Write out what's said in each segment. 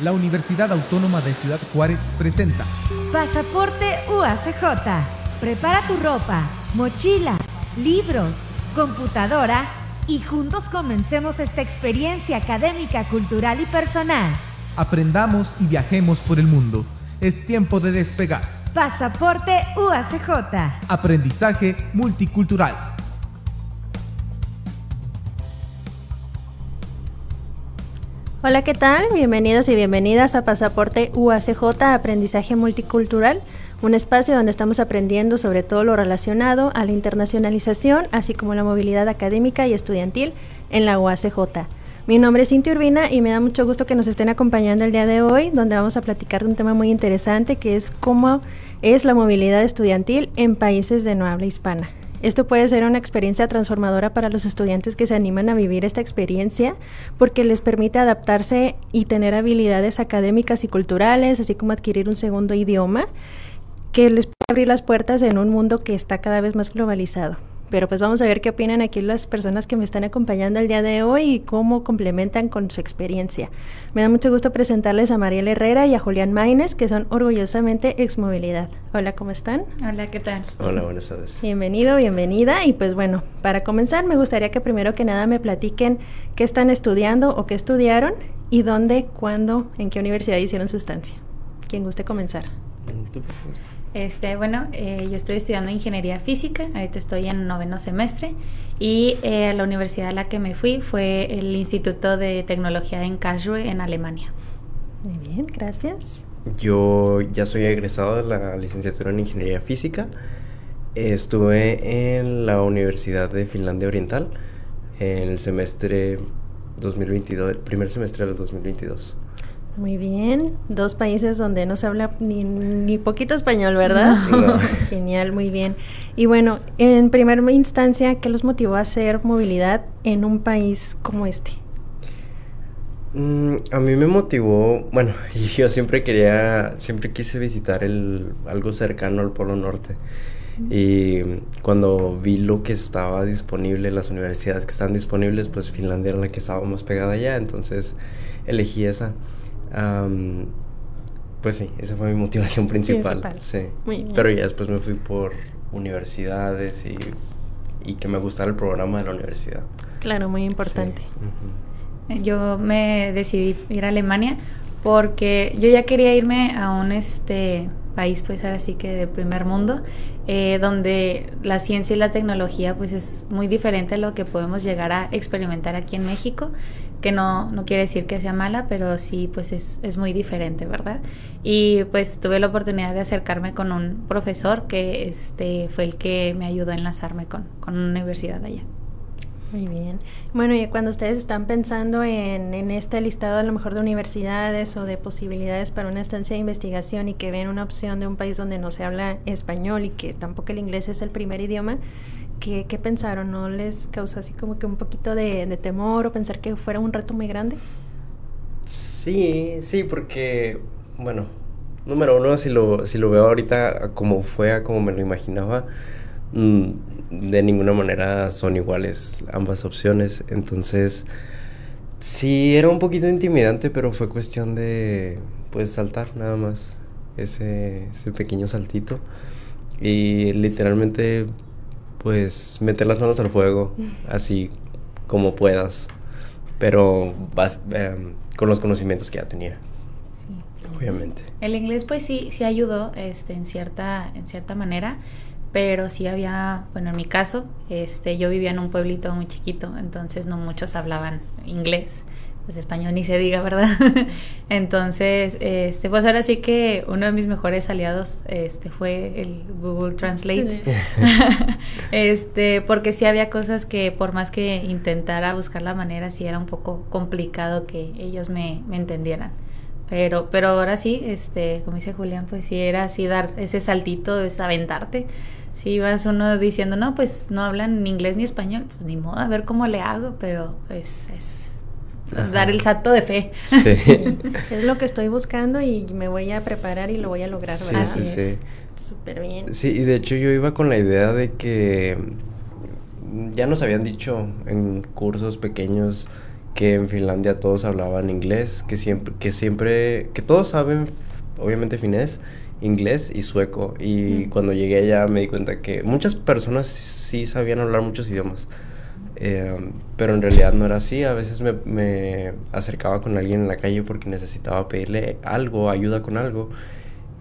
la Universidad Autónoma de Ciudad Juárez presenta Pasaporte UACJ. Prepara tu ropa, mochilas, libros, computadora y juntos comencemos esta experiencia académica, cultural y personal. Aprendamos y viajemos por el mundo. Es tiempo de despegar. Pasaporte UACJ. Aprendizaje multicultural. Hola, ¿qué tal? Bienvenidos y bienvenidas a Pasaporte UACJ Aprendizaje Multicultural, un espacio donde estamos aprendiendo sobre todo lo relacionado a la internacionalización, así como la movilidad académica y estudiantil en la UACJ. Mi nombre es Cintia Urbina y me da mucho gusto que nos estén acompañando el día de hoy, donde vamos a platicar de un tema muy interesante que es cómo es la movilidad estudiantil en países de no habla hispana. Esto puede ser una experiencia transformadora para los estudiantes que se animan a vivir esta experiencia porque les permite adaptarse y tener habilidades académicas y culturales, así como adquirir un segundo idioma que les puede abrir las puertas en un mundo que está cada vez más globalizado. Pero pues vamos a ver qué opinan aquí las personas que me están acompañando el día de hoy y cómo complementan con su experiencia. Me da mucho gusto presentarles a Mariela Herrera y a Julián Maines, que son orgullosamente Exmovilidad. Hola, ¿cómo están? Hola, ¿qué tal? Hola, buenas tardes. Bienvenido, bienvenida. Y pues bueno, para comenzar me gustaría que primero que nada me platiquen qué están estudiando o qué estudiaron y dónde, cuándo, en qué universidad hicieron su estancia. ¿Quién guste comenzar? ¿Tú? Este, bueno, eh, yo estoy estudiando ingeniería física, ahorita estoy en noveno semestre y eh, la universidad a la que me fui fue el Instituto de Tecnología en Karlsruhe en Alemania. Muy bien, gracias. Yo ya soy egresado de la licenciatura en ingeniería física. Estuve en la Universidad de Finlandia Oriental en el semestre 2022, el primer semestre del 2022. Muy bien, dos países donde no se habla ni, ni poquito español, ¿verdad? No. Genial, muy bien. Y bueno, en primera instancia, ¿qué los motivó a hacer movilidad en un país como este? Mm, a mí me motivó, bueno, yo siempre quería, siempre quise visitar el, algo cercano al Polo Norte. Y cuando vi lo que estaba disponible, las universidades que estaban disponibles, pues Finlandia era la que estaba más pegada allá, entonces elegí esa. Um, pues sí, esa fue mi motivación principal. Principal. Sí. Muy bien. Pero ya después me fui por universidades y, y que me gustara el programa de la universidad. Claro, muy importante. Sí, ujú. Yo me decidí ir a Alemania porque yo ya quería irme a un este país pues ahora sí que de primer mundo eh, donde la ciencia y la tecnología pues es muy diferente a lo que podemos llegar a experimentar aquí en México que no, no quiere decir que sea mala pero sí pues es, es muy diferente verdad y pues tuve la oportunidad de acercarme con un profesor que este fue el que me ayudó a enlazarme con, con una universidad allá Muy bien. Bueno, y cuando ustedes están pensando en, en este listado a lo mejor de universidades o de posibilidades para una estancia de investigación y que ven una opción de un país donde no se habla español y que tampoco el inglés es el primer idioma, ¿qué, qué pensaron? ¿No les causó así como que un poquito de, de temor o pensar que fuera un reto muy grande? Sí, sí, porque, bueno, número uno, si lo, si lo veo ahorita como fue, como me lo imaginaba, mm, de ninguna manera son iguales ambas opciones. Entonces, sí, era un poquito intimidante, pero fue cuestión de, pues, saltar nada más ese, ese pequeño saltito. Y literalmente, pues, meter las manos al fuego, así como puedas. Pero vas, em, con los conocimientos que ya tenía, sí. obviamente. El inglés pues sí, sí ayudó este, en, cierta, en cierta manera, pero sí había, bueno, en mi caso, este, yo vivía en un pueblito muy chiquito, entonces no muchos hablaban inglés, pues español ni se diga, ¿verdad? entonces, este, pues ahora sí que uno de mis mejores aliados este, fue el Google Translate, este, porque sí había cosas que por más que intentara buscar la manera, sí era un poco complicado que ellos me, me entendieran. Pero, pero ahora sí, este, como dice Julián, pues sí era así dar ese saltito, es aventarte. Si ibas uno diciendo, no, pues no hablan ni inglés ni español, pues ni modo, a ver cómo le hago, pero es, es dar el salto de fe. Sí. Es lo que estoy buscando y me voy a preparar y lo voy a lograr, Sí, ¿verdad? sí, Y sí. es Súper bien. Sí, y de hecho yo iba con la idea de que ya nos habían dicho en cursos pequeños que en Finlandia todos hablaban inglés, que siempre, que siempre, que todos saben, obviamente finés, inglés y sueco. Y cuando llegué allá me di cuenta que muchas personas sí sabían hablar muchos idiomas. Eh, pero en realidad no era así. A veces me, me, acercaba con alguien en la calle porque necesitaba pedirle algo, ayuda con algo.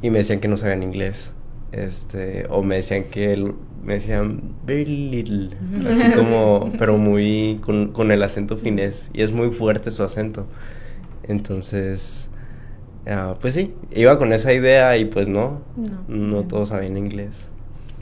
Y me decían que no sabían inglés. Este, o me decían que me decían very little, así como, pero muy con, con, el acento finés y es muy fuerte su acento. Entonces, uh, pues sí, iba con esa idea y pues no, no, no todos sabían inglés.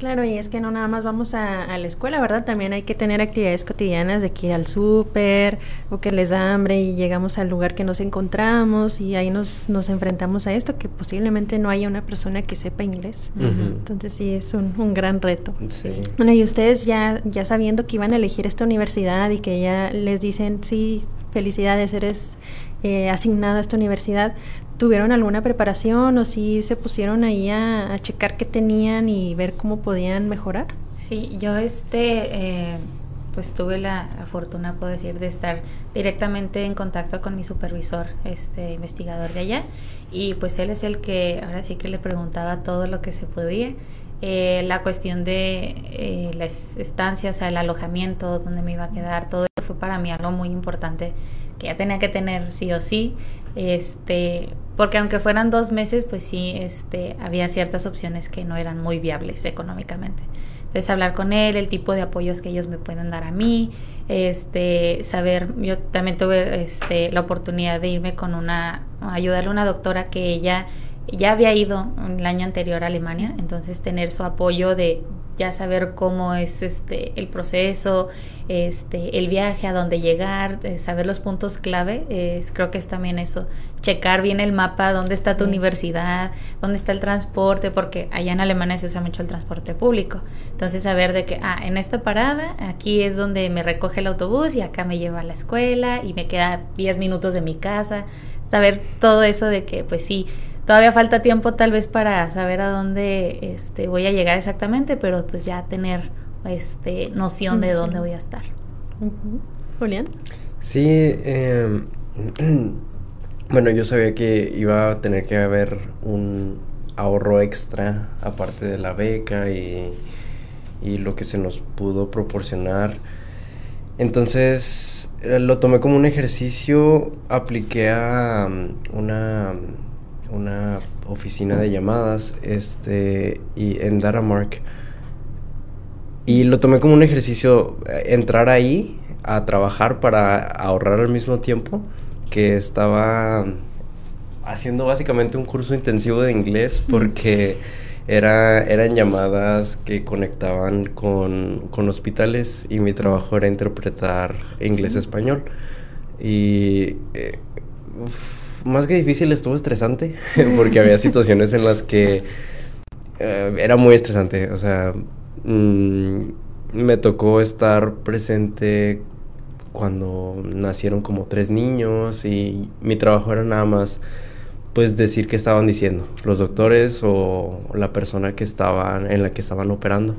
Claro, y es que no nada más vamos a, la escuela, ¿verdad? También hay que tener actividades cotidianas de que ir al súper o que les da hambre y llegamos al lugar que nos encontramos y ahí nos, nos enfrentamos a esto, que posiblemente no haya una persona que sepa inglés. Entonces sí, es un, un gran reto. Sí. Bueno, y ustedes ya, ya sabiendo que iban a elegir esta universidad y que ya les dicen, sí, felicidades, eres eh, asignado a esta universidad, ¿Tuvieron alguna preparación o si se pusieron ahí a, checar qué tenían y ver cómo podían mejorar? Sí, yo este, eh, pues tuve la, fortuna, puedo decir, de estar directamente en contacto con mi supervisor, este investigador de allá, y pues él es el que ahora sí que le preguntaba todo lo que se podía. Eh, la cuestión de eh, la estancia, o sea, el alojamiento, dónde me iba a quedar, todo eso fue para mí algo muy importante que ya tenía que tener sí o sí. Este, porque aunque fueran dos meses, pues sí, este, había ciertas opciones que no eran muy viables económicamente. Entonces hablar con él, el tipo de apoyos que ellos me pueden dar a mí, este, saber, yo también tuve este, la oportunidad de irme con una, ayudarle a una doctora que ella ya había ido el año anterior a Alemania, entonces tener su apoyo de ya saber cómo es este el proceso, este el viaje, a dónde llegar, eh, saber los puntos clave, es, creo que es también eso, checar bien el mapa, dónde está tu universidad, dónde está el transporte, porque allá en Alemania se usa mucho el transporte público. Entonces saber de que, ah, en esta parada, aquí es donde me recoge el autobús y acá me lleva a la escuela y me queda 10 minutos de mi casa. Saber todo eso de que, pues sí, todavía falta tiempo tal vez para saber a dónde este, voy a llegar exactamente, pero pues ya tener este, noción de dónde voy a estar. Julián. Sí, em, bueno, yo sabía que iba a tener que haber un ahorro extra aparte de la beca y, y lo que se nos pudo proporcionar. Entonces lo tomé como un ejercicio, apliqué a um, una una oficina de llamadas este, y en Datamark. Y lo tomé como un ejercicio, eh, entrar ahí a trabajar para ahorrar al mismo tiempo que estaba haciendo básicamente un curso intensivo de inglés porque era, eran llamadas que conectaban con, con hospitales y mi trabajo era interpretar inglés-español. Y eh, más que difícil estuvo estresante, porque había situaciones en las que eh, era muy estresante, o sea, mm, me tocó estar presente cuando nacieron como tres niños y mi trabajo era nada más pues decir qué estaban diciendo los doctores o la persona que estaban en la que estaban operando.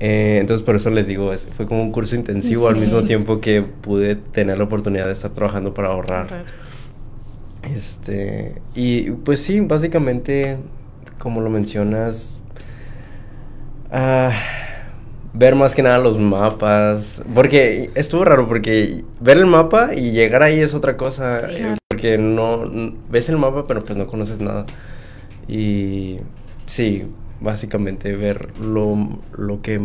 Eh, entonces por eso les digo fue como un curso intensivo al mismo tiempo que pude tener la oportunidad de estar trabajando para ahorrar. Este, y pues sí, básicamente, como lo mencionas, ah, ver más que nada los mapas, porque estuvo raro, porque ver el mapa y llegar ahí es otra cosa, porque no, ves el mapa pero pues no conoces nada. Y sí, básicamente ver lo, lo que,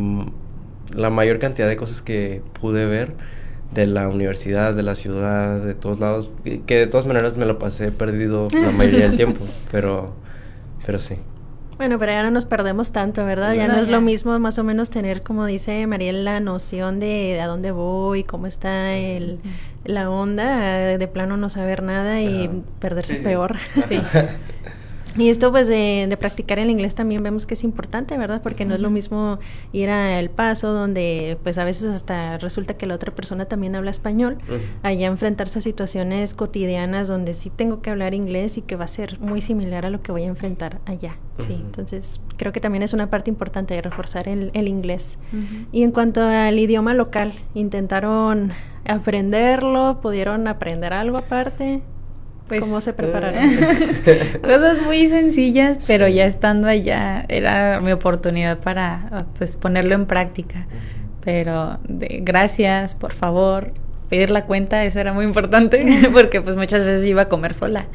la mayor cantidad de cosas que pude ver de la universidad, de la ciudad, de todos lados, que de todas maneras me lo pasé perdido la mayoría del tiempo, pero, pero sí. Bueno, pero ya no nos perdemos tanto, ¿verdad? Ya no, es lo mismo más o menos tener, como dice Mariel, la noción de a dónde voy, cómo está el, la onda, de plano no saber nada y perderse peor. Sí. Y esto pues de, practicar el inglés también vemos que es importante, ¿verdad? Porque no es lo mismo ir a El Paso, donde pues a veces hasta resulta que la otra persona también habla español, allá enfrentarse a situaciones cotidianas donde sí tengo que hablar inglés y que va a ser muy similar a lo que voy a enfrentar allá. Sí, entonces creo que también es una parte importante de reforzar el, el inglés. Y en cuanto al idioma local, ¿intentaron aprenderlo? ¿Pudieron aprender algo aparte? Pues, ¿Cómo se prepararon? Cosas muy sencillas, pero ya estando allá era mi oportunidad para pues ponerlo en práctica. Pero de, gracias, por favor, pedir la cuenta, eso era muy importante, porque pues muchas veces iba a comer sola.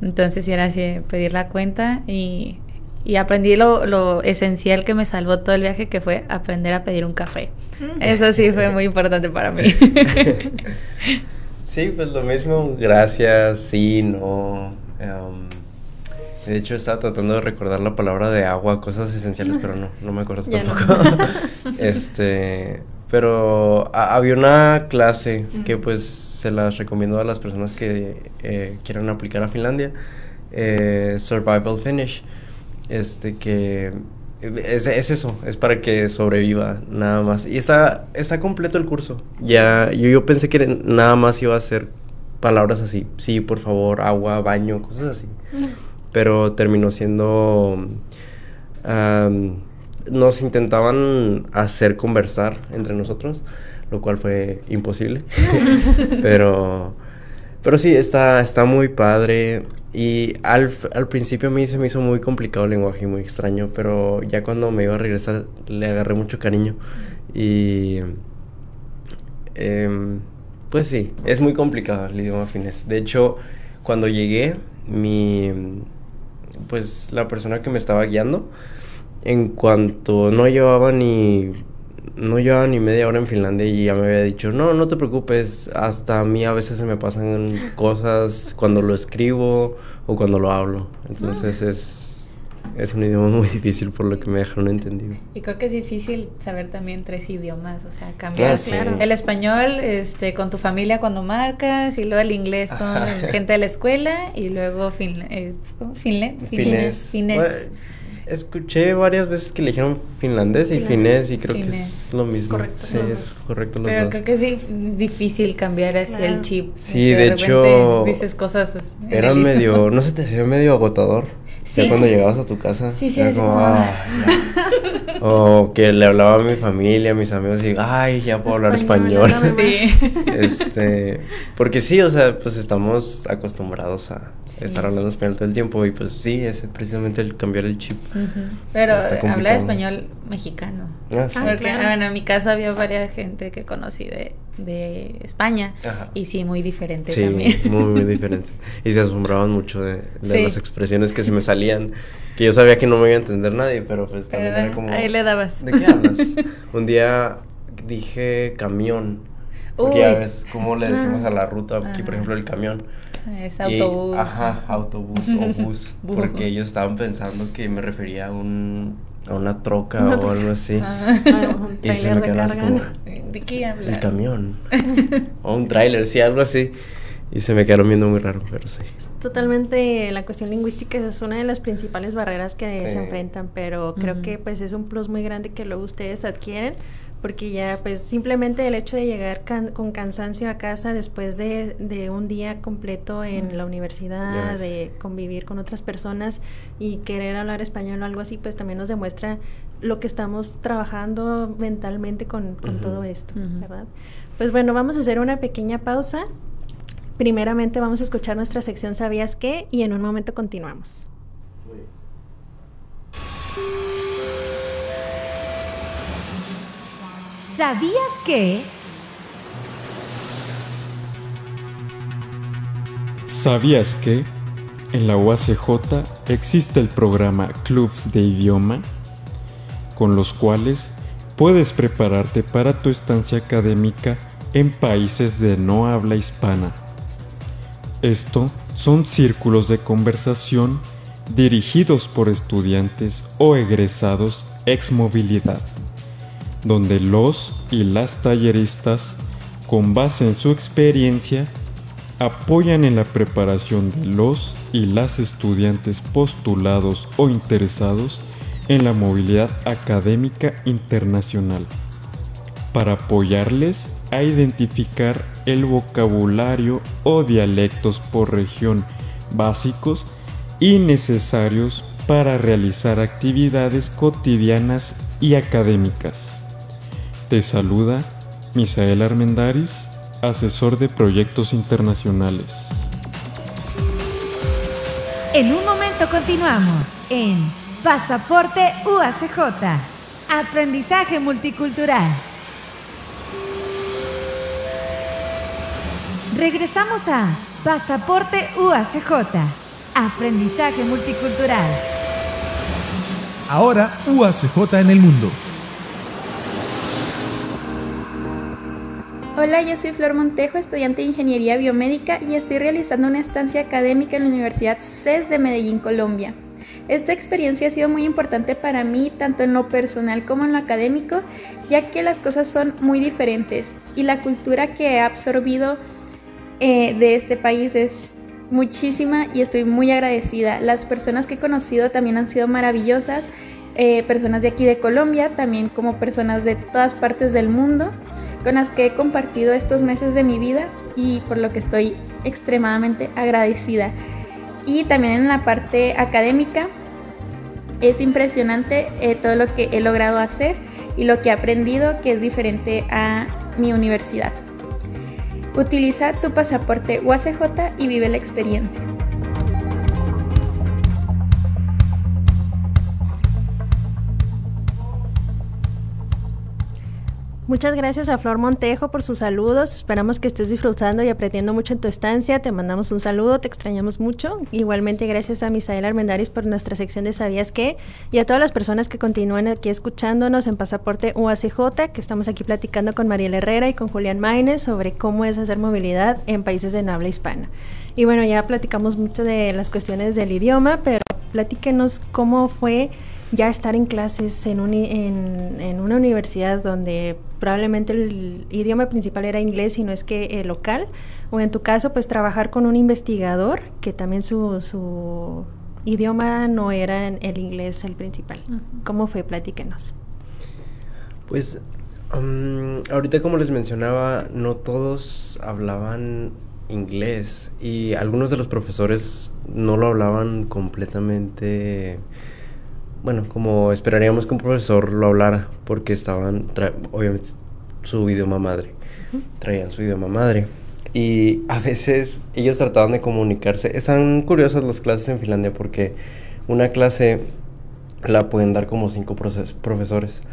Entonces era así, pedir la cuenta y, y aprendí lo, lo, esencial que me salvó todo el viaje, que fue aprender a pedir un café. Mm. Eso sí fue muy importante para mí. Sí, pues lo mismo, gracias, sí, no. Em, de hecho, estaba tratando de recordar la palabra de agua, cosas esenciales, pero no, no me acuerdo tampoco. este, pero había una clase que pues se las recomiendo a las personas que eh, quieran aplicar a Finlandia, eh, Survival Finish, este que es, eso, es para que sobreviva, nada más. Y está, está completo el curso. Ya, yo, yo pensé que nada más iba a ser palabras así, sí, por favor, agua, baño, cosas así. Pero terminó siendo... nos intentaban hacer conversar entre nosotros, lo cual fue imposible. pero, pero sí, está, está muy padre. Y al, al, principio a mí se me hizo muy complicado el lenguaje y muy extraño, pero ya cuando me iba a regresar le agarré mucho cariño. Y... Em, pues sí, es muy complicado el idioma finés. De hecho, cuando llegué, mi... Pues la persona que me estaba guiando, en cuanto no llevaba ni no llevaba ni media hora en Finlandia y ya me había dicho, no, no te preocupes, hasta a mí a veces se me pasan cosas cuando lo escribo o cuando lo hablo. Entonces ah. es, es un idioma muy difícil por lo que me dejaron entendido. Y creo que es difícil saber también tres idiomas, o sea, cambiar ah, el español este, con tu familia cuando marcas y luego el inglés con gente de la escuela y luego fin, eh, finle. Escuché varias veces que le dijeron finlandés y finés y creo que es lo mismo. Correcto. Sí, es correcto los Pero creo que es difícil cambiar así el chip. Sí, de, hecho. Dices cosas. Era medio. ¿No se te hacía medio agotador? Sí. Ya cuando llegabas a tu casa. Sí, sí, era como, ah, O que le hablaba a mi familia, a mis amigos y ay, ya puedo hablar español. Sí. este, porque sí, o sea, pues estamos acostumbrados a estar hablando español todo el tiempo y pues sí, es precisamente el cambiar el chip. Pero habla español mexicano. Ah, sí. Porque, bueno, en mi casa había varias gente que conocí de, de España y sí, muy diferente sí, también. muy, muy diferente. Y se asombraban mucho de, de las expresiones que se me salían que yo sabía que no me iba a entender nadie, pero pues también era como... Ahí le dabas. ¿De qué hablas? Un día dije camión. Porque ya ves cómo le decimos a la ruta, aquí por ejemplo el camión. Es autobús. ajá, autobús o bus. porque ellos estaban pensando que me refería a un a una troca o algo así. Ah, y se me así como ¿De qué hablas? El camión. o un tráiler, sí, algo así y se me quedaron viendo muy raro, pero sí. Totalmente, la cuestión lingüística es una de las principales barreras que se enfrentan, pero creo que pues es un plus muy grande que luego ustedes adquieren, porque ya pues simplemente el hecho de llegar con cansancio a casa después de, de un día completo en la universidad, de convivir con otras personas y querer hablar español o algo así, pues también nos demuestra lo que estamos trabajando mentalmente con, con todo esto, ¿verdad? Pues bueno, vamos a hacer una pequeña pausa Primeramente vamos a escuchar nuestra sección ¿Sabías qué? y en un momento continuamos. ¿Sabías qué? ¿Sabías que en la UACJ existe el programa Clubs de Idioma, con los cuales puedes prepararte para tu estancia académica en países de no habla hispana? Esto son círculos de conversación dirigidos por estudiantes o egresados ex movilidad, donde los y las talleristas, con base en su experiencia, apoyan en la preparación de los y las estudiantes postulados o interesados en la movilidad académica internacional, para apoyarles a identificar el vocabulario o dialectos por región básicos y necesarios para realizar actividades cotidianas y académicas. Te saluda Misael Armendaris, asesor de proyectos internacionales. En un momento continuamos en Pasaporte UACJ. Aprendizaje multicultural. Regresamos a Pasaporte UACJ. Aprendizaje multicultural. Ahora UACJ en el mundo. Hola, yo soy Flor Montejo, estudiante de Ingeniería Biomédica y estoy realizando una estancia académica en la Universidad CES de Medellín, Colombia. Esta experiencia ha sido muy importante para mí, tanto en lo personal como en lo académico, ya que las cosas son muy diferentes y la cultura que he absorbido eh, de este país es muchísima y estoy muy agradecida. Las personas que he conocido también han sido maravillosas, eh, personas de aquí de Colombia, también como personas de todas partes del mundo, con las que he compartido estos meses de mi vida y por lo que estoy extremadamente agradecida. Y también en la parte académica es impresionante eh, todo lo que he logrado hacer y lo que he aprendido que es diferente a mi universidad. Utiliza tu pasaporte UACJ y vive la experiencia. Muchas gracias a Flor Montejo por sus saludos. Esperamos que estés disfrutando y aprendiendo mucho en tu estancia. Te mandamos un saludo, te extrañamos mucho. Igualmente gracias a Misael Armendaris por nuestra sección de ¿Sabías qué? Y a todas las personas que continúan aquí escuchándonos en Pasaporte UACJ, que estamos aquí platicando con Mariel Herrera y con Julián Maines sobre cómo es hacer movilidad en países de no habla hispana. Y bueno, ya platicamos mucho de las cuestiones del idioma, pero platíquenos cómo fue ya estar en clases en, en, una universidad donde probablemente el idioma principal era inglés y no es que el local, o en tu caso pues trabajar con un investigador que también su, su idioma no era el inglés el principal. ¿Cómo fue? Platíquenos. Pues ahorita como les mencionaba, no todos hablaban inglés y algunos de los profesores no lo hablaban completamente bueno, como esperaríamos que un profesor lo hablara, porque estaban, obviamente, su idioma madre, traían su idioma madre. Y a veces ellos trataban de comunicarse. Están curiosas las clases en Finlandia porque una clase la pueden dar como cinco profesores.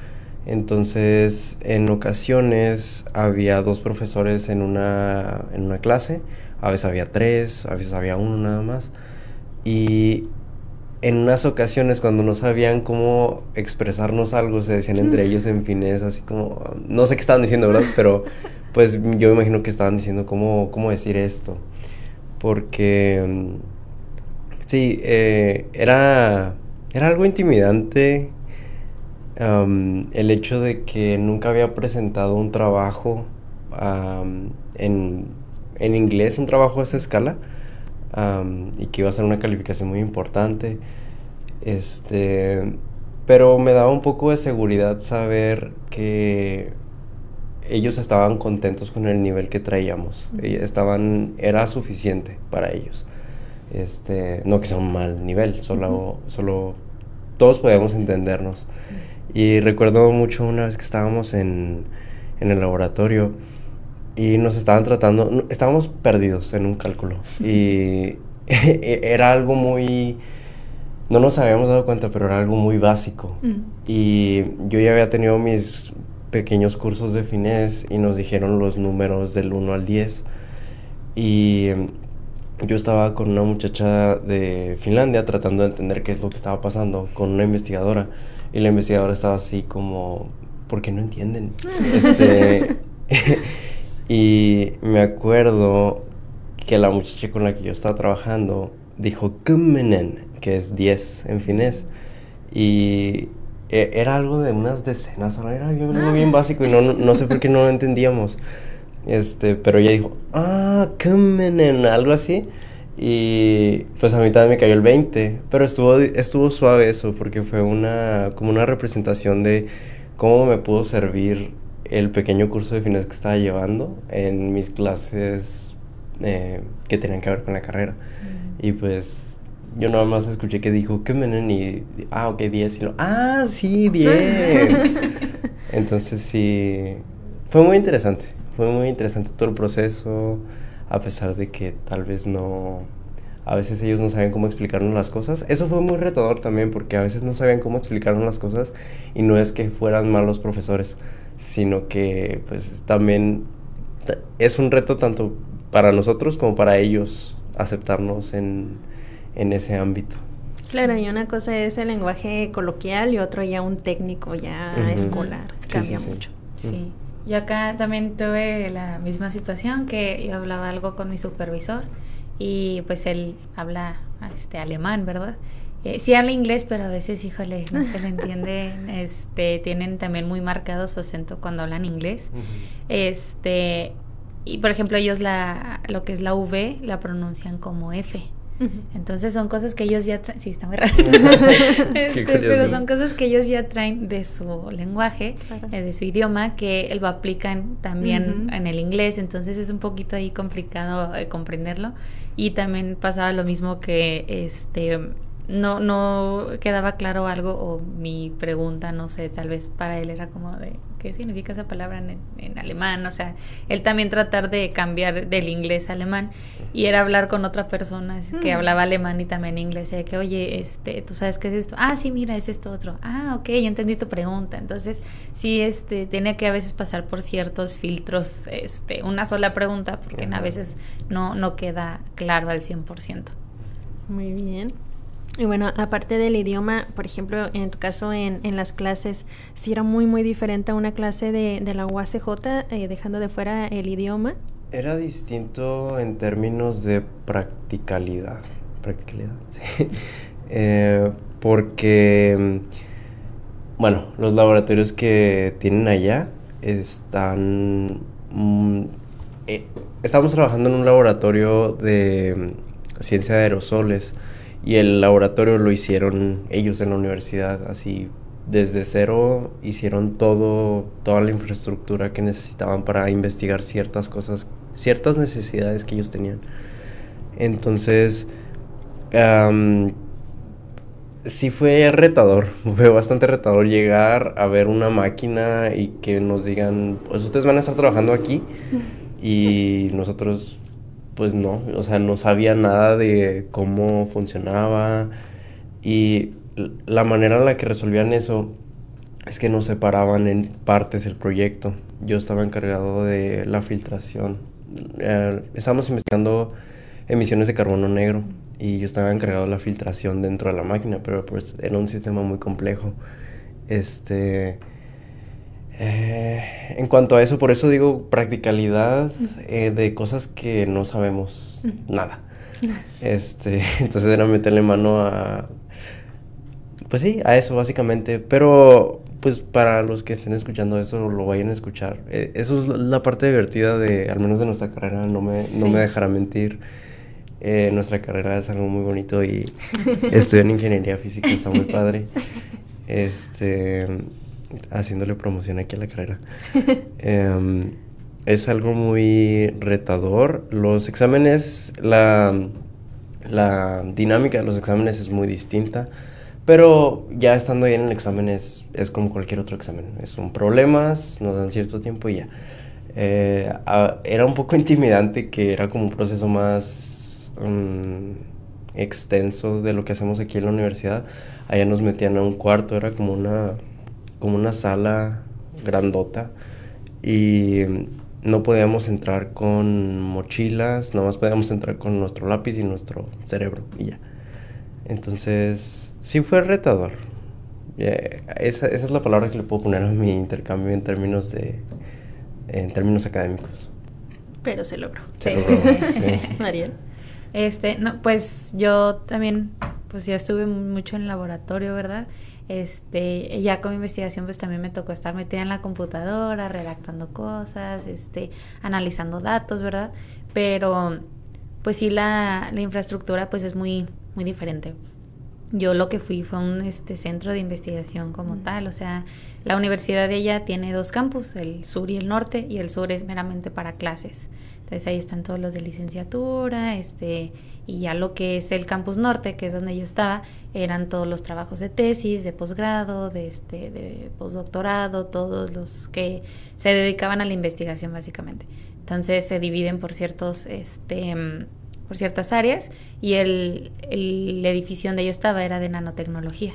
Entonces, en ocasiones había dos profesores en una, en una clase, a veces había tres, a veces había uno nada más. Y en unas ocasiones cuando no sabían cómo expresarnos algo, se decían entre ellos en finés, así como, no sé qué estaban diciendo, ¿verdad? Pero pues yo me imagino que estaban diciendo cómo, cómo decir esto. Porque, mm, sí, eh, era, era algo intimidante el hecho de que nunca había presentado un trabajo en, en inglés, un trabajo a esa escala y que iba a ser una calificación muy importante. Este, pero me daba un poco de seguridad saber que ellos estaban contentos con el nivel que traíamos. Estaban, era suficiente para ellos. Este, no que sea un mal nivel, solo, solo todos podíamos entendernos. Y recuerdo mucho una vez que estábamos en, en el laboratorio y nos estaban tratando, estábamos perdidos en un cálculo y era algo muy, no nos habíamos dado cuenta, pero era algo muy básico. Mm. Y yo ya había tenido mis pequeños cursos de finés y nos dijeron los números del 1 al 10 y yo estaba con una muchacha de Finlandia tratando de entender qué es lo que estaba pasando con una investigadora y la investigadora estaba así como, ¿por qué no entienden? este, y me acuerdo que la muchacha con la que yo estaba trabajando dijo Kummenen, que es 10 en finés. Y e, era algo de unas decenas, era algo bien básico y no, no, sé por qué no lo entendíamos. Este, pero ella dijo, ah, en algo así. Y pues a también me cayó el 20, pero estuvo, estuvo suave eso, porque fue una, como una representación de cómo me pudo servir el pequeño curso de finanzas que estaba llevando en mis clases eh, que tenían que ver con la carrera. Y pues yo nada más escuché que dijo, ¿qué menen? Y, ah, ok, 10. Y lo, ah, sí, 10. Entonces sí, fue muy interesante. Fue muy interesante todo el proceso, a pesar de que tal vez no, a veces ellos no saben cómo explicarnos las cosas. Eso fue muy retador también porque a veces no sabían cómo explicarnos las cosas y no es que fueran malos profesores, sino que pues también es un reto tanto para nosotros como para ellos aceptarnos en, en ese ámbito. Claro, y una cosa es el lenguaje coloquial y otro ya un técnico ya escolar. Cambia mucho. Sí. Yo acá también tuve la misma situación que yo hablaba algo con mi supervisor y pues él habla este alemán, ¿verdad? Eh, sí habla inglés, pero a veces, híjole, no se le entiende. Este, tienen también muy marcado su acento cuando hablan inglés. Este, y por ejemplo, ellos la, lo que es la V la pronuncian como F. Entonces son cosas que ellos ya traen, sí, está muy raro, este, pero son cosas que ellos ya traen de su lenguaje, eh, de su idioma, que lo aplican también en el inglés, entonces es un poquito ahí complicado eh, comprenderlo. Y también pasaba lo mismo que este no, no quedaba claro algo o mi pregunta, no sé, tal vez para él era como de, ¿qué significa esa palabra en, alemán? O sea, él también tratar de cambiar del inglés a alemán y era hablar con otra persona que mm. hablaba alemán y también inglés y de que, oye, este, ¿tú sabes qué es esto? Ah, sí, mira, es esto otro. Ah, ok, ya entendí tu pregunta. Entonces, sí, este, tiene que a veces pasar por ciertos filtros, este, una sola pregunta porque a veces no, no queda claro al 100%. Muy bien. Y bueno, aparte del idioma, por ejemplo, en tu caso en, en las clases, si era muy, muy diferente a una clase de, de la UACJ, eh, dejando de fuera el idioma. Era distinto en términos de practicalidad. Practicalidad, sí. Eh, porque, bueno, los laboratorios que tienen allá están... Mm, eh, estamos trabajando en un laboratorio de ciencia de aerosoles y el laboratorio lo hicieron ellos en la universidad, así desde cero hicieron todo, toda la infraestructura que necesitaban para investigar ciertas cosas, ciertas necesidades que ellos tenían. Entonces, sí fue retador, fue bastante retador llegar a ver una máquina y que nos digan, pues ustedes van a estar trabajando aquí y nosotros pues no, o sea, no sabía nada de cómo funcionaba y la manera en la que resolvían eso es que nos separaban en partes el proyecto. Yo estaba encargado de la filtración. Eh, estábamos investigando emisiones de carbono negro y yo estaba encargado de la filtración dentro de la máquina, pero pues era un sistema muy complejo. Este eh, en cuanto a eso, por eso digo practicalidad eh, de cosas que no sabemos nada. Este, entonces era meterle mano a, pues sí, a eso básicamente. Pero pues para los que estén escuchando eso, lo vayan a escuchar. Eh, eso es la parte divertida de, al menos de nuestra carrera, no me, no me dejará mentir. nuestra carrera es algo muy bonito y estudiar ingeniería física está muy padre. Este haciéndole promoción aquí a la carrera. Em, es algo muy retador. Los exámenes, la, la dinámica de los exámenes es muy distinta. Pero ya estando ahí en el examen es, como cualquier otro examen. Son problemas, nos dan cierto tiempo y ya. Eh, era un poco intimidante que era como un proceso más mm, extenso de lo que hacemos aquí en la universidad. Allá nos metían a un cuarto, era como una como una sala grandota y no podíamos entrar con mochilas, nada más podíamos entrar con nuestro lápiz y nuestro cerebro y ya. Entonces, sí fue retador. esa, es la palabra que le puedo poner a mi intercambio en términos de en términos académicos. Pero se logró. Se logró, sí. Mariel. Este, no, pues yo también pues ya estuve mucho en laboratorio, ¿verdad? Este, ya con mi investigación pues también me tocó estar metida en la computadora, redactando cosas, este, analizando datos, ¿verdad? Pero pues sí la, la infraestructura pues es muy, muy diferente. Yo lo que fui fue un este, centro de investigación como tal, o sea, la universidad de ella tiene dos campus, el sur y el norte, y el sur es meramente para clases. Entonces ahí están todos los de licenciatura, este, y ya lo que es el campus norte, que es donde yo estaba, eran todos los trabajos de tesis, de posgrado, de este, de postdoctorado, todos los que se dedicaban a la investigación básicamente. Entonces se dividen por ciertos, este por ciertas áreas y el, el edificio donde yo estaba era de nanotecnología.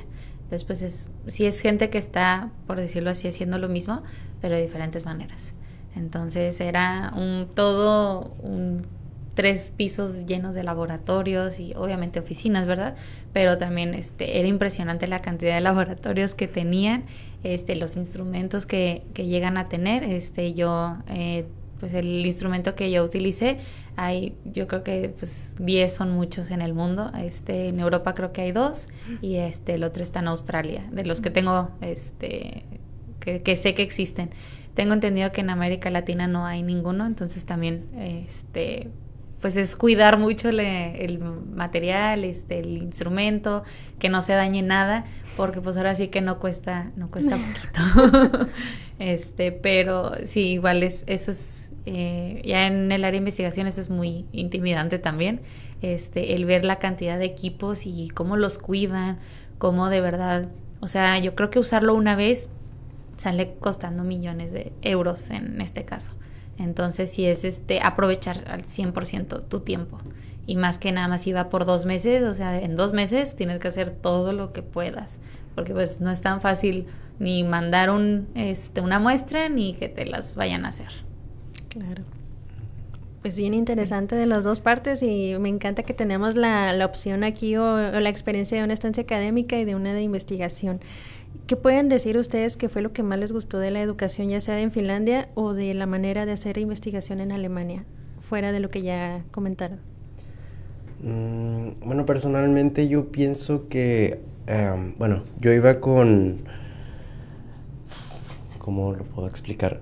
Entonces, pues es, sí es gente que está, por decirlo así, haciendo lo mismo, pero de diferentes maneras. Entonces era un todo un tres pisos llenos de laboratorios y obviamente oficinas, ¿verdad? Pero también este, era impresionante la cantidad de laboratorios que tenían, este, los instrumentos que, que llegan a tener. Este, yo eh, pues el instrumento que yo utilicé, hay, yo creo que pues 10 son muchos en el mundo, este, en Europa creo que hay dos y este, el otro está en Australia, de los que tengo, este, que, sé que existen. Tengo entendido que en América Latina no hay ninguno, entonces también, este, pues es cuidar mucho el material, este, el instrumento, que no se dañe nada, porque pues ahora sí que no cuesta, no cuesta poquito. este, pero sí, igual es, eso es, eh, ya en el área de investigación eso es muy intimidante también, este, el ver la cantidad de equipos y cómo los cuidan, cómo de verdad, o sea, yo creo que usarlo una vez sale costando millones de euros en este caso. Entonces, si es este aprovechar al 100% tu tiempo. Y más que nada más iba por dos meses, o sea, en dos meses tienes que hacer todo lo que puedas. Porque pues no es tan fácil ni mandar un, este, una muestra ni que te las vayan a hacer. Claro. Pues bien interesante de las dos partes y me encanta que tenemos la, la opción aquí o, o la experiencia de una estancia académica y de una de investigación. ¿Qué pueden decir ustedes que fue lo que más les gustó de la educación, ya sea en Finlandia o de la manera de hacer investigación en Alemania, fuera de lo que ya comentaron? Mm, bueno, personalmente yo pienso que, em, bueno, yo iba con, ¿cómo lo puedo explicar?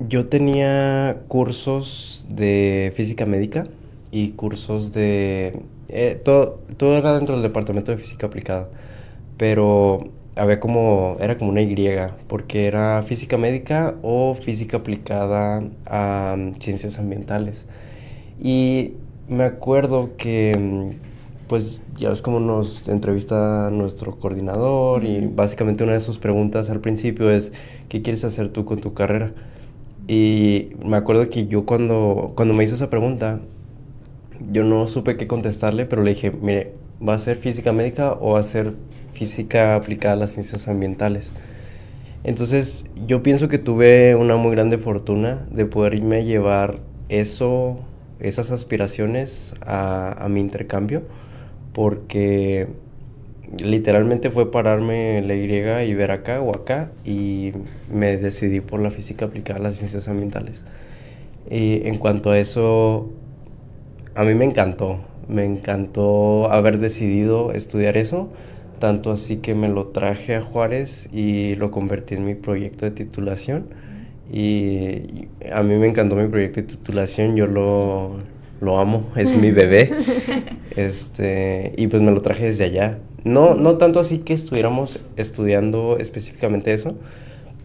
Yo tenía cursos de física médica y cursos de... Eh, todo, todo era dentro del departamento de física aplicada, pero había como, era como una Y, porque era física médica o física aplicada a mm, ciencias ambientales. Y me acuerdo que, mm, pues ya es como nos entrevista nuestro coordinador y básicamente una de sus preguntas al principio es, ¿qué quieres hacer tú con tu carrera? Y me acuerdo que yo cuando, cuando me hizo esa pregunta, yo no supe qué contestarle, pero le dije, mire, ¿va a ser física médica o va a ser física aplicada a las ciencias ambientales. Entonces yo pienso que tuve una muy grande fortuna de poderme llevar eso, esas aspiraciones a, mi intercambio, porque literalmente fue pararme la Y y ver acá o acá y me decidí por la física aplicada a las ciencias ambientales. Y en cuanto a eso, a mí me encantó, me encantó haber decidido estudiar eso tanto así que me lo traje a Juárez y lo convertí en mi proyecto de titulación. Y a mí me encantó mi proyecto de titulación, yo lo, lo amo, es mi bebé. este, y pues me lo traje desde allá. No, no tanto así que estuviéramos estudiando específicamente eso,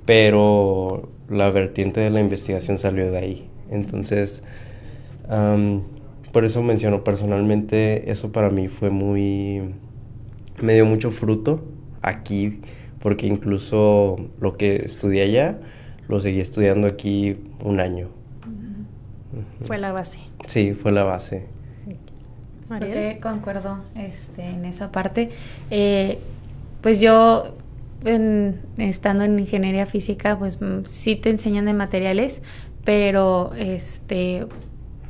pero la vertiente de la investigación salió de ahí. Entonces, por eso menciono personalmente, eso para mí fue muy me dio mucho fruto aquí, porque incluso lo que estudié allá, lo seguí estudiando aquí un año. Fue la base. Sí, fue la base. Creo concuerdo este, en esa parte. Eh, pues yo, estando en ingeniería física, pues mm, sí te enseñan de materiales, pero este,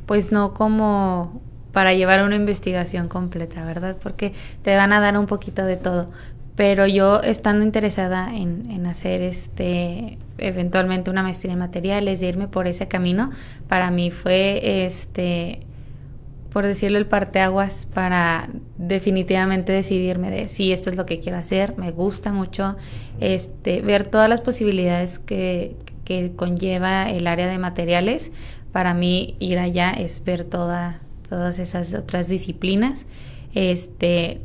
pues no como para llevar una investigación completa, ¿verdad? Porque te van a dar un poquito de todo. Pero yo estando interesada en, hacer este eventualmente una maestría en materiales, de irme por ese camino, para mí fue este por decirlo, el parteaguas para definitivamente decidirme de si esto es lo que quiero hacer, me gusta mucho este, ver todas las posibilidades que, que conlleva el área de materiales. Para mí ir allá es ver toda, todas esas otras disciplinas. Este,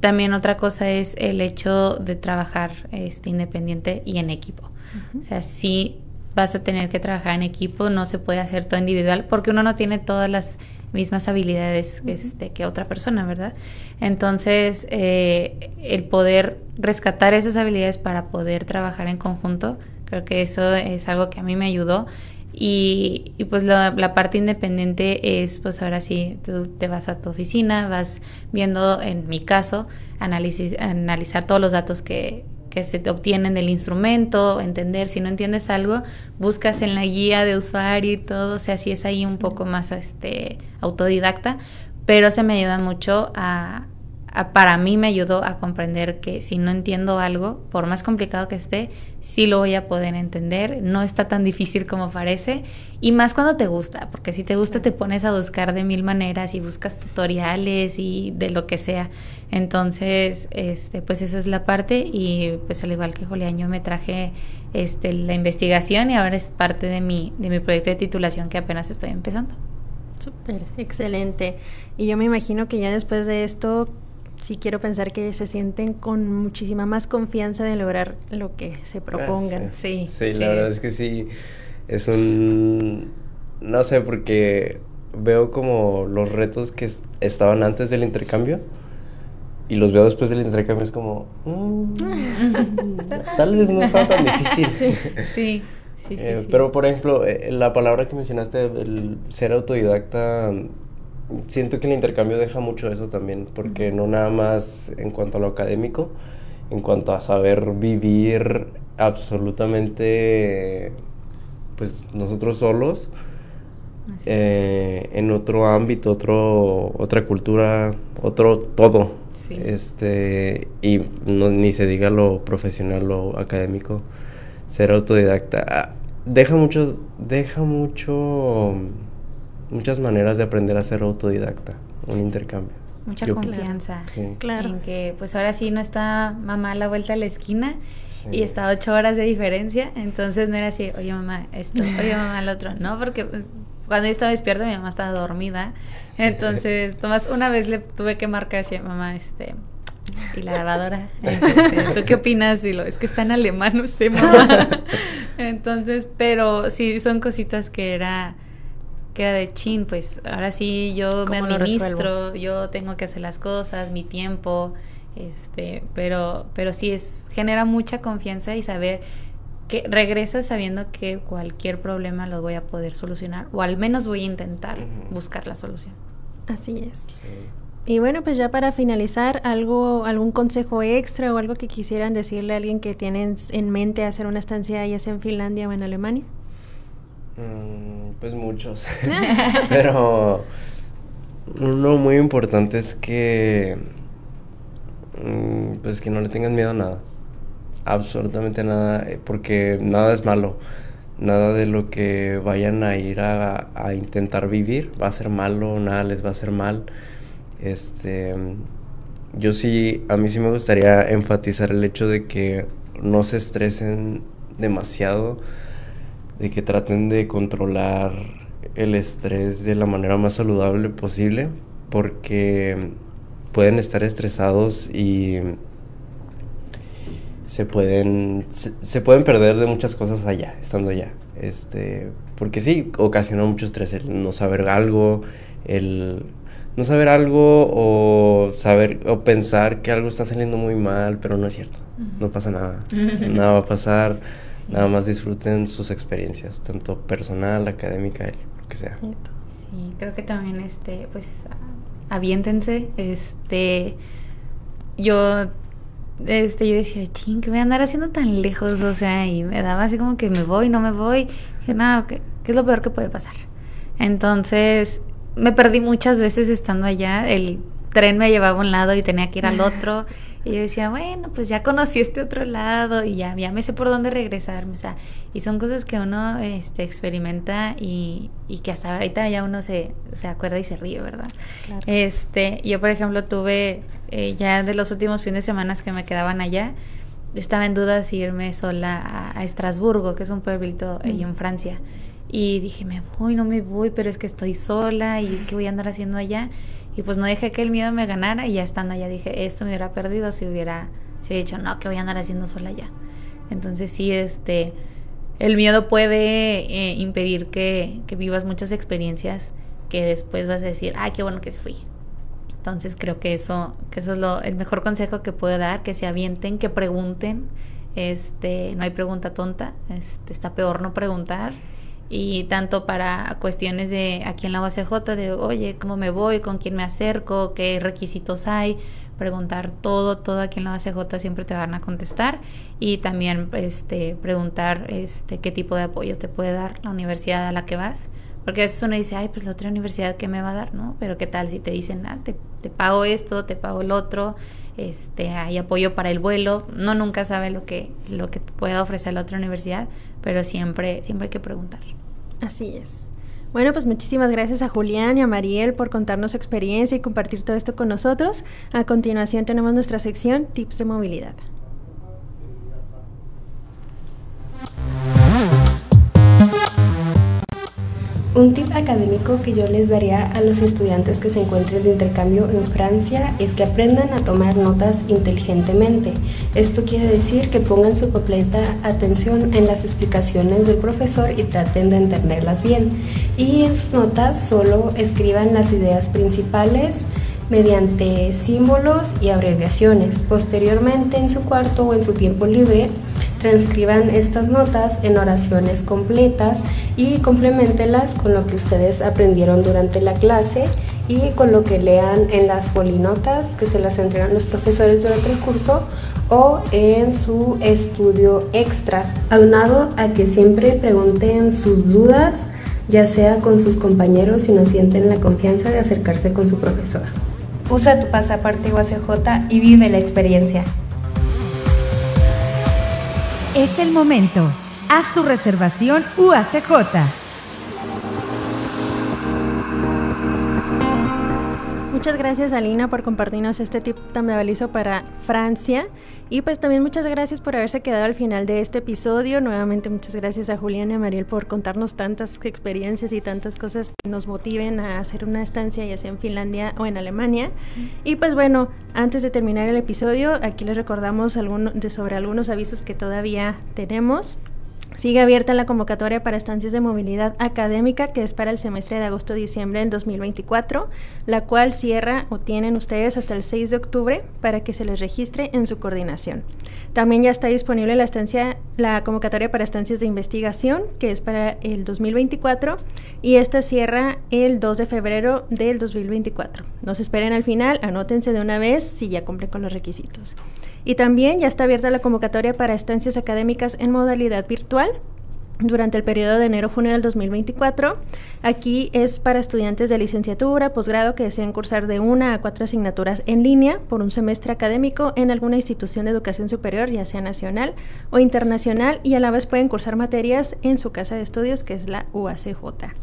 también otra cosa es el hecho de trabajar este, independiente y en equipo. O sea, sí vas a tener que trabajar en equipo, no se puede hacer todo individual porque uno no tiene todas las mismas habilidades este, que otra persona, ¿verdad? Entonces, eh, el poder rescatar esas habilidades para poder trabajar en conjunto, creo que eso es algo que a mí me ayudó. Y, pues la, la, parte independiente es, pues ahora sí, tú te vas a tu oficina, vas viendo, en mi caso, analizar todos los datos que, que se obtienen del instrumento, entender, si no entiendes algo, buscas en la guía de usuario y todo, o sea, si es ahí un poco más este, autodidacta, pero se me ayuda mucho a, para mí me ayudó a comprender que si no entiendo algo, por más complicado que esté, sí lo voy a poder entender, no está tan difícil como parece, y más cuando te gusta, porque si te gusta te pones a buscar de mil maneras y buscas tutoriales y de lo que sea. Entonces, este, pues esa es la parte y pues al igual que Julián, me traje este, la investigación y ahora es parte de mi, de mi proyecto de titulación que apenas estoy empezando. Súper, excelente. Y yo me imagino que ya después de esto sí quiero pensar que se sienten con muchísima más confianza de lograr lo que se propongan. Sí, sí, la verdad es que sí, es un, no sé, porque veo como los retos que estaban antes del intercambio y los veo después del intercambio es como, mm, tal vez no está tan difícil. Sí, sí. Sí, eh, sí, Pero, por ejemplo, eh, la palabra que mencionaste, el ser autodidacta, siento que el intercambio deja mucho eso también, porque no nada más en cuanto a lo académico, en cuanto a saber vivir absolutamente, pues nosotros solos, eh, en otro ámbito, otro, otra cultura, otro todo. Este, y no, ni se diga lo profesional, lo académico, ser autodidacta. Ah, deja mucho, deja mucho muchas maneras de aprender a ser autodidacta, un intercambio. Mucha confianza claro. en que pues ahora sí no está mamá a la vuelta a la esquina y está ocho horas de diferencia, entonces no era así, oye mamá esto, oye mamá el otro, no, porque pues, cuando yo estaba despierta mi mamá estaba dormida, entonces Tomás una vez le tuve que marcar así, mamá, este, y la lavadora. Este, ¿Tú qué opinas? Y lo, es que está en alemán, no sé, mamá. Entonces, pero sí, son cositas que era que era de chin, pues ahora sí yo me administro, yo tengo que hacer las cosas, mi tiempo, este, pero, pero sí es, genera mucha confianza y saber que regresas sabiendo que cualquier problema lo voy a poder solucionar, o al menos voy a intentar buscar la solución. Así es. Y bueno, pues ya para finalizar, algo, algún consejo extra o algo que quisieran decirle a alguien que tienen en mente hacer una estancia ya sea en Finlandia o en Alemania. Mm, pues muchos. Pero uno muy importante es que mm, pues que no le tengan miedo a nada. Absolutamente nada, eh, porque nada es malo. Nada de lo que vayan a ir a, a intentar vivir va a ser malo, nada les va a hacer mal. Este, yo sí, a mí sí me gustaría enfatizar el hecho de que no se estresen demasiado de que traten de controlar el estrés de la manera más saludable posible porque pueden estar estresados y se pueden se, pueden perder de muchas cosas allá estando allá. Este porque sí ocasiona mucho estrés el no saber algo el no saber algo o saber o pensar que algo está saliendo muy mal pero no es cierto. No pasa nada. Nada va a pasar Nada más disfruten sus experiencias, tanto personal, académica, lo que sea. Sí, creo que también, este, pues, aviéntense. Este, yo, este, yo decía, ching, que voy a andar haciendo tan lejos? O sea, y me daba así como que me voy, no me voy. Dije, nada, ¿qué, ¿qué es lo peor que puede pasar? Entonces, me perdí muchas veces estando allá. El tren me llevaba a un lado y tenía que ir al otro. Y yo decía, bueno, pues ya conocí este otro lado y ya, ya me sé por dónde regresarme. O sea, y son cosas que uno este, experimenta y, y que hasta ahorita ya uno se, se acuerda y se ríe, ¿verdad? Este, yo, por ejemplo, tuve eh, ya de los últimos fines de semana que me quedaban allá, estaba en duda si irme sola a, Estrasburgo, que es un pueblito ahí en Francia. Y dije, me voy, no me voy, pero es que estoy sola y ¿qué voy a andar haciendo allá? Y pues no dejé que el miedo me ganara y ya estando allá dije, esto me hubiera perdido si hubiera, si hubiera dicho, no, que voy a andar haciendo sola allá. Entonces sí, este, el miedo puede eh, impedir que, que, vivas muchas experiencias que después vas a decir, ay, qué bueno que fui. Entonces creo que eso, que eso es lo, el mejor consejo que puedo dar, que se avienten, que pregunten. Este, no hay pregunta tonta, este, está peor no preguntar y tanto para cuestiones de aquí en la UACJ de oye, ¿cómo me voy? ¿Con quién me acerco? ¿Qué requisitos hay? Preguntar todo, todo aquí en la UACJ siempre te van a contestar y también este, preguntar este, qué tipo de apoyo te puede dar la universidad a la que vas. Porque a veces uno dice, ay, pues la otra universidad, ¿qué me va a dar? ¿no? Pero qué tal si te dicen, ah, te, te pago esto, te pago el otro, este, hay apoyo para el vuelo. No nunca sabe lo que, lo que pueda ofrecer la otra universidad, pero siempre, siempre hay que preguntar. Así es. Bueno, pues muchísimas gracias a Julián y a Mariel por contarnos su experiencia y compartir todo esto con nosotros. A continuación tenemos nuestra sección Tips de Movilidad. Un tip académico que yo les daría a los estudiantes que se encuentren de intercambio en Francia es que aprendan a tomar notas inteligentemente. Esto quiere decir que pongan su completa atención en las explicaciones del profesor y traten de entenderlas bien. Y en sus notas solo escriban las ideas principales mediante símbolos y abreviaciones. Posteriormente en su cuarto o en su tiempo libre, transcriban estas notas en oraciones completas y complementenlas con lo que ustedes aprendieron durante la clase y con lo que lean en las polinotas que se las entregan los profesores durante el curso o en su estudio extra. Aunado a que siempre pregunten sus dudas, ya sea con sus compañeros si no sienten la confianza de acercarse con su profesor. Usa tu pasaporte UACJ y vive la experiencia. Es el momento. Haz tu reservación UACJ. Muchas gracias Alina por compartirnos este tip tan valioso para Francia y pues también muchas gracias por haberse quedado al final de este episodio. Nuevamente muchas gracias a Julián y a Mariel por contarnos tantas experiencias y tantas cosas que nos motiven a hacer una estancia ya sea en Finlandia o en Alemania. Y pues bueno, antes de terminar el episodio, aquí les recordamos de sobre algunos avisos que todavía tenemos. Sigue abierta la convocatoria para estancias de movilidad académica que es para el semestre de agosto-diciembre en 2024, la cual cierra o tienen ustedes hasta el 6 de octubre para que se les registre en su coordinación. También ya está disponible la estancia la convocatoria para estancias de investigación que es para el 2024 y esta cierra el 2 de febrero del 2024. No se esperen al final, anótense de una vez si ya cumplen con los requisitos. Y también ya está abierta la convocatoria para estancias académicas en modalidad virtual durante el periodo de enero-junio del 2024. Aquí es para estudiantes de licenciatura, posgrado que deseen cursar de una a cuatro asignaturas en línea por un semestre académico en alguna institución de educación superior, ya sea nacional o internacional, y a la vez pueden cursar materias en su casa de estudios, que es la UACJ.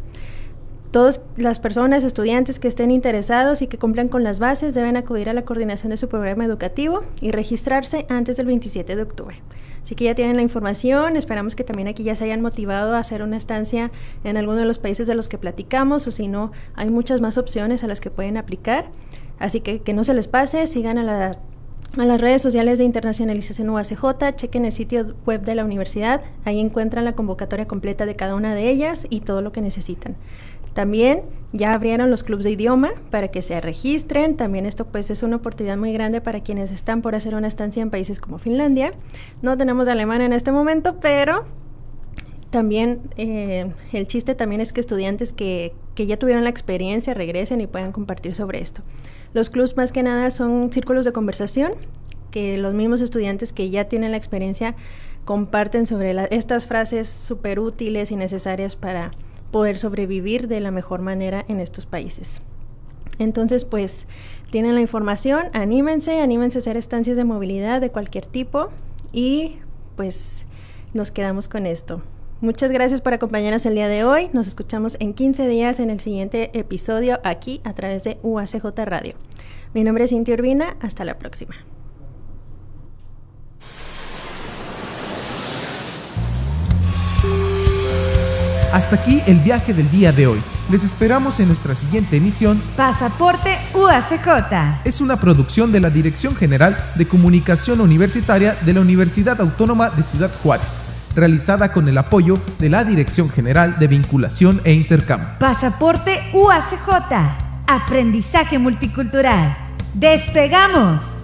Todas las personas, estudiantes que estén interesados y que cumplan con las bases deben acudir a la coordinación de su programa educativo y registrarse antes del 27 de octubre. Así que ya tienen la información, esperamos que también aquí ya se hayan motivado a hacer una estancia en alguno de los países de los que platicamos o si no, hay muchas más opciones a las que pueden aplicar. Así que que no se les pase, sigan a la a las redes sociales de internacionalización UACJ, chequen el sitio web de la universidad, ahí encuentran la convocatoria completa de cada una de ellas y todo lo que necesitan. También ya abrieron los clubes de idioma para que se registren. También esto pues es una oportunidad muy grande para quienes están por hacer una estancia en países como Finlandia. No tenemos alemán en este momento, pero también eh, el chiste también es que estudiantes que, que ya tuvieron la experiencia regresen y puedan compartir sobre esto. Los clubs más que nada son círculos de conversación que los mismos estudiantes que ya tienen la experiencia comparten sobre estas frases súper útiles y necesarias para poder sobrevivir de la mejor manera en estos países. Entonces, pues tienen la información, anímense, anímense a hacer estancias de movilidad de cualquier tipo y pues nos quedamos con esto. Muchas gracias por acompañarnos el día de hoy. Nos escuchamos en 15 días en el siguiente episodio aquí a través de UACJ Radio. Mi nombre es Cintia Urbina. Hasta la próxima. Hasta aquí el viaje del día de hoy. Les esperamos en nuestra siguiente emisión. Pasaporte UACJ. Es una producción de la Dirección General de Comunicación Universitaria de la Universidad Autónoma de Ciudad Juárez, realizada con el apoyo de la Dirección General de Vinculación e Intercambio. Pasaporte UACJ. Aprendizaje multicultural. ¡Despegamos!